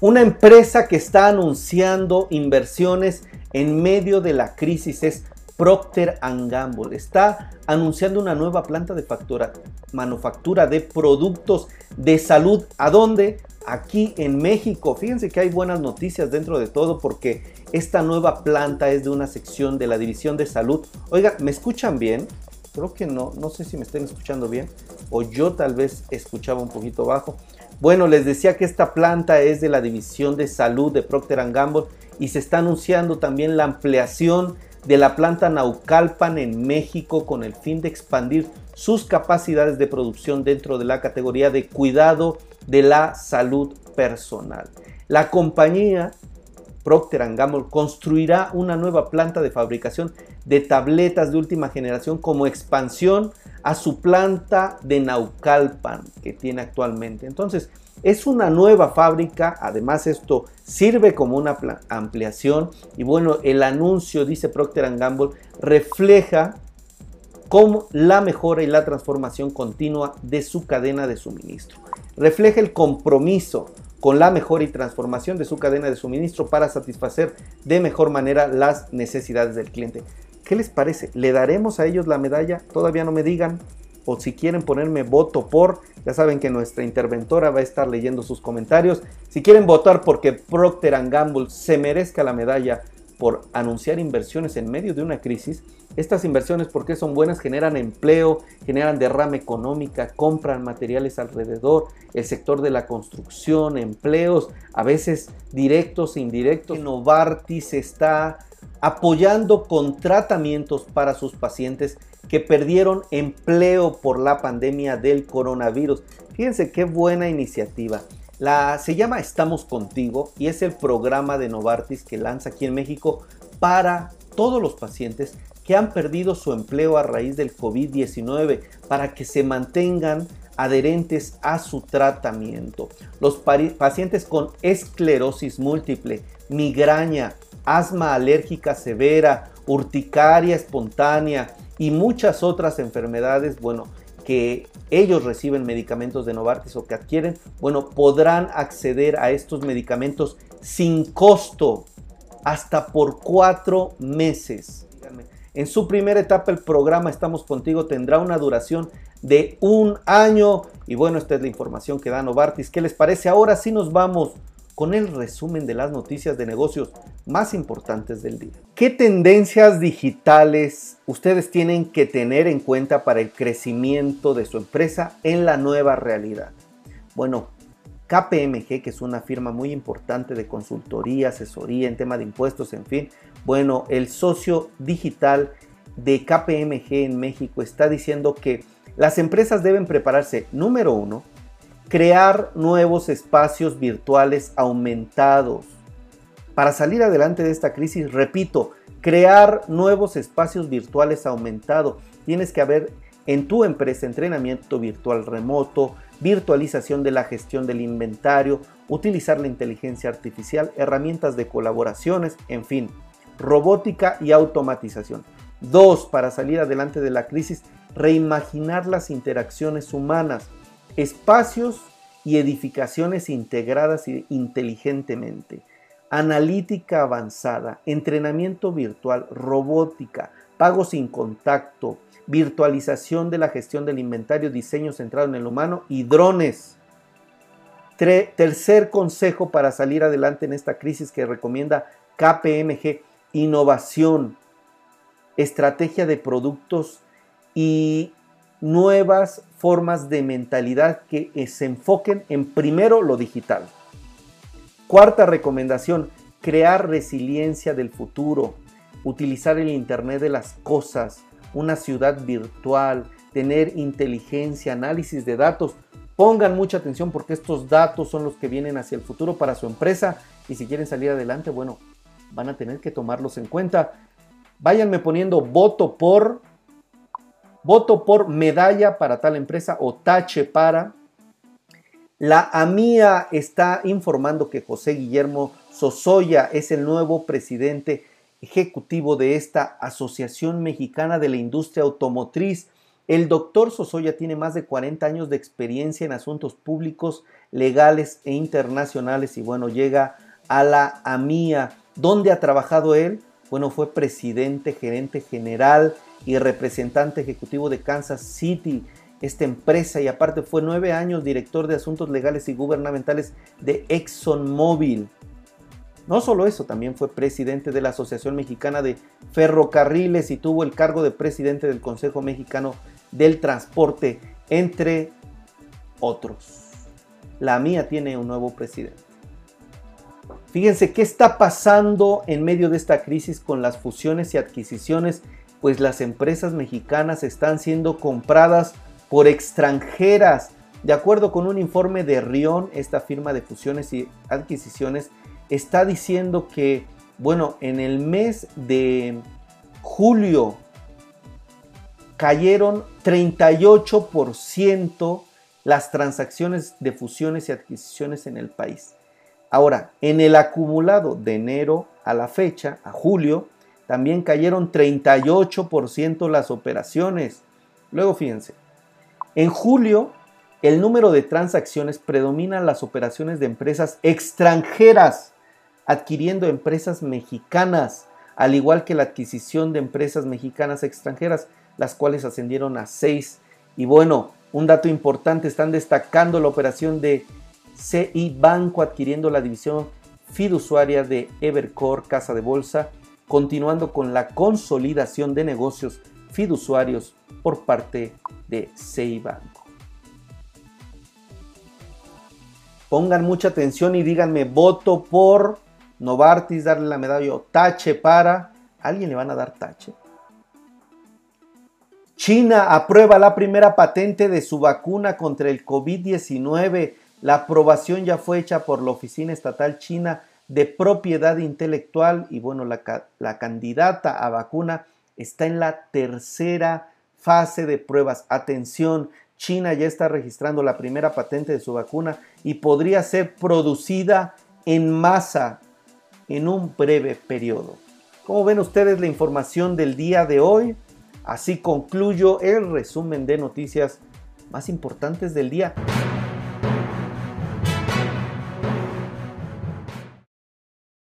Una empresa que está anunciando inversiones en medio de la crisis es Procter Gamble. Está anunciando una nueva planta de factura, manufactura de productos de salud. ¿A dónde? Aquí en México. Fíjense que hay buenas noticias dentro de todo porque esta nueva planta es de una sección de la División de Salud. Oiga, ¿me escuchan bien? Creo que no, no sé si me estén escuchando bien o yo tal vez escuchaba un poquito bajo. Bueno, les decía que esta planta es de la División de Salud de Procter Gamble y se está anunciando también la ampliación de la planta Naucalpan en México con el fin de expandir sus capacidades de producción dentro de la categoría de cuidado de la salud personal. La compañía Procter Gamble construirá una nueva planta de fabricación de tabletas de última generación como expansión a su planta de Naucalpan que tiene actualmente. Entonces, es una nueva fábrica, además esto sirve como una ampliación y bueno, el anuncio, dice Procter Gamble, refleja como la mejora y la transformación continua de su cadena de suministro. Refleja el compromiso con la mejora y transformación de su cadena de suministro para satisfacer de mejor manera las necesidades del cliente. ¿Qué les parece? ¿Le daremos a ellos la medalla? Todavía no me digan. O si quieren ponerme voto por, ya saben que nuestra interventora va a estar leyendo sus comentarios. Si quieren votar porque Procter Gamble se merezca la medalla por anunciar inversiones en medio de una crisis, estas inversiones, porque son buenas, generan empleo, generan derrama económica, compran materiales alrededor, el sector de la construcción, empleos, a veces directos e indirectos. Novartis está apoyando con tratamientos para sus pacientes que perdieron empleo por la pandemia del coronavirus. Fíjense qué buena iniciativa. La, se llama Estamos Contigo y es el programa de Novartis que lanza aquí en México para todos los pacientes que han perdido su empleo a raíz del COVID-19 para que se mantengan adherentes a su tratamiento. Los pacientes con esclerosis múltiple, migraña, asma alérgica severa, urticaria espontánea y muchas otras enfermedades, bueno, que ellos reciben medicamentos de Novartis o que adquieren, bueno, podrán acceder a estos medicamentos sin costo hasta por cuatro meses. En su primera etapa el programa Estamos Contigo tendrá una duración de un año. Y bueno, esta es la información que da Novartis. ¿Qué les parece? Ahora sí nos vamos con el resumen de las noticias de negocios más importantes del día. ¿Qué tendencias digitales ustedes tienen que tener en cuenta para el crecimiento de su empresa en la nueva realidad? Bueno, KPMG, que es una firma muy importante de consultoría, asesoría en tema de impuestos, en fin, bueno, el socio digital de KPMG en México está diciendo que las empresas deben prepararse, número uno, crear nuevos espacios virtuales aumentados. Para salir adelante de esta crisis, repito, crear nuevos espacios virtuales aumentados. Tienes que haber en tu empresa entrenamiento virtual remoto, virtualización de la gestión del inventario, utilizar la inteligencia artificial, herramientas de colaboraciones, en fin, robótica y automatización. Dos, para salir adelante de la crisis, reimaginar las interacciones humanas espacios y edificaciones integradas inteligentemente, analítica avanzada, entrenamiento virtual, robótica, pago sin contacto, virtualización de la gestión del inventario, diseño centrado en el humano y drones. tercer consejo para salir adelante en esta crisis que recomienda KPMG, innovación, estrategia de productos y nuevas formas de mentalidad que se enfoquen en primero lo digital. Cuarta recomendación, crear resiliencia del futuro, utilizar el Internet de las cosas, una ciudad virtual, tener inteligencia, análisis de datos. Pongan mucha atención porque estos datos son los que vienen hacia el futuro para su empresa y si quieren salir adelante, bueno, van a tener que tomarlos en cuenta. Váyanme poniendo voto por voto por medalla para tal empresa o tache para. La AMIA está informando que José Guillermo Sosoya es el nuevo presidente ejecutivo de esta Asociación Mexicana de la Industria Automotriz El doctor Sosoya tiene más de 40 años de experiencia en asuntos públicos, legales e internacionales y bueno, llega a la AMIA. ¿Dónde ha trabajado él? Bueno, fue presidente, gerente general y representante ejecutivo de Kansas City, esta empresa, y aparte fue nueve años director de asuntos legales y gubernamentales de ExxonMobil. No solo eso, también fue presidente de la Asociación Mexicana de Ferrocarriles y tuvo el cargo de presidente del Consejo Mexicano del Transporte, entre otros. La mía tiene un nuevo presidente. Fíjense qué está pasando en medio de esta crisis con las fusiones y adquisiciones, pues las empresas mexicanas están siendo compradas por extranjeras. De acuerdo con un informe de Rion, esta firma de fusiones y adquisiciones está diciendo que, bueno, en el mes de julio cayeron 38% las transacciones de fusiones y adquisiciones en el país. Ahora, en el acumulado de enero a la fecha, a julio, también cayeron 38% las operaciones. Luego fíjense, en julio el número de transacciones predomina las operaciones de empresas extranjeras adquiriendo empresas mexicanas, al igual que la adquisición de empresas mexicanas extranjeras, las cuales ascendieron a 6. Y bueno, un dato importante, están destacando la operación de CI Banco adquiriendo la división fiduciaria de Evercore Casa de Bolsa, continuando con la consolidación de negocios fiduciarios por parte de CI Banco. Pongan mucha atención y díganme voto por Novartis, darle la medalla tache para. ¿Alguien le van a dar tache? China aprueba la primera patente de su vacuna contra el COVID-19. La aprobación ya fue hecha por la Oficina Estatal China de Propiedad Intelectual y bueno, la, la candidata a vacuna está en la tercera fase de pruebas. Atención, China ya está registrando la primera patente de su vacuna y podría ser producida en masa en un breve periodo. Como ven ustedes la información del día de hoy? Así concluyo el resumen de noticias más importantes del día.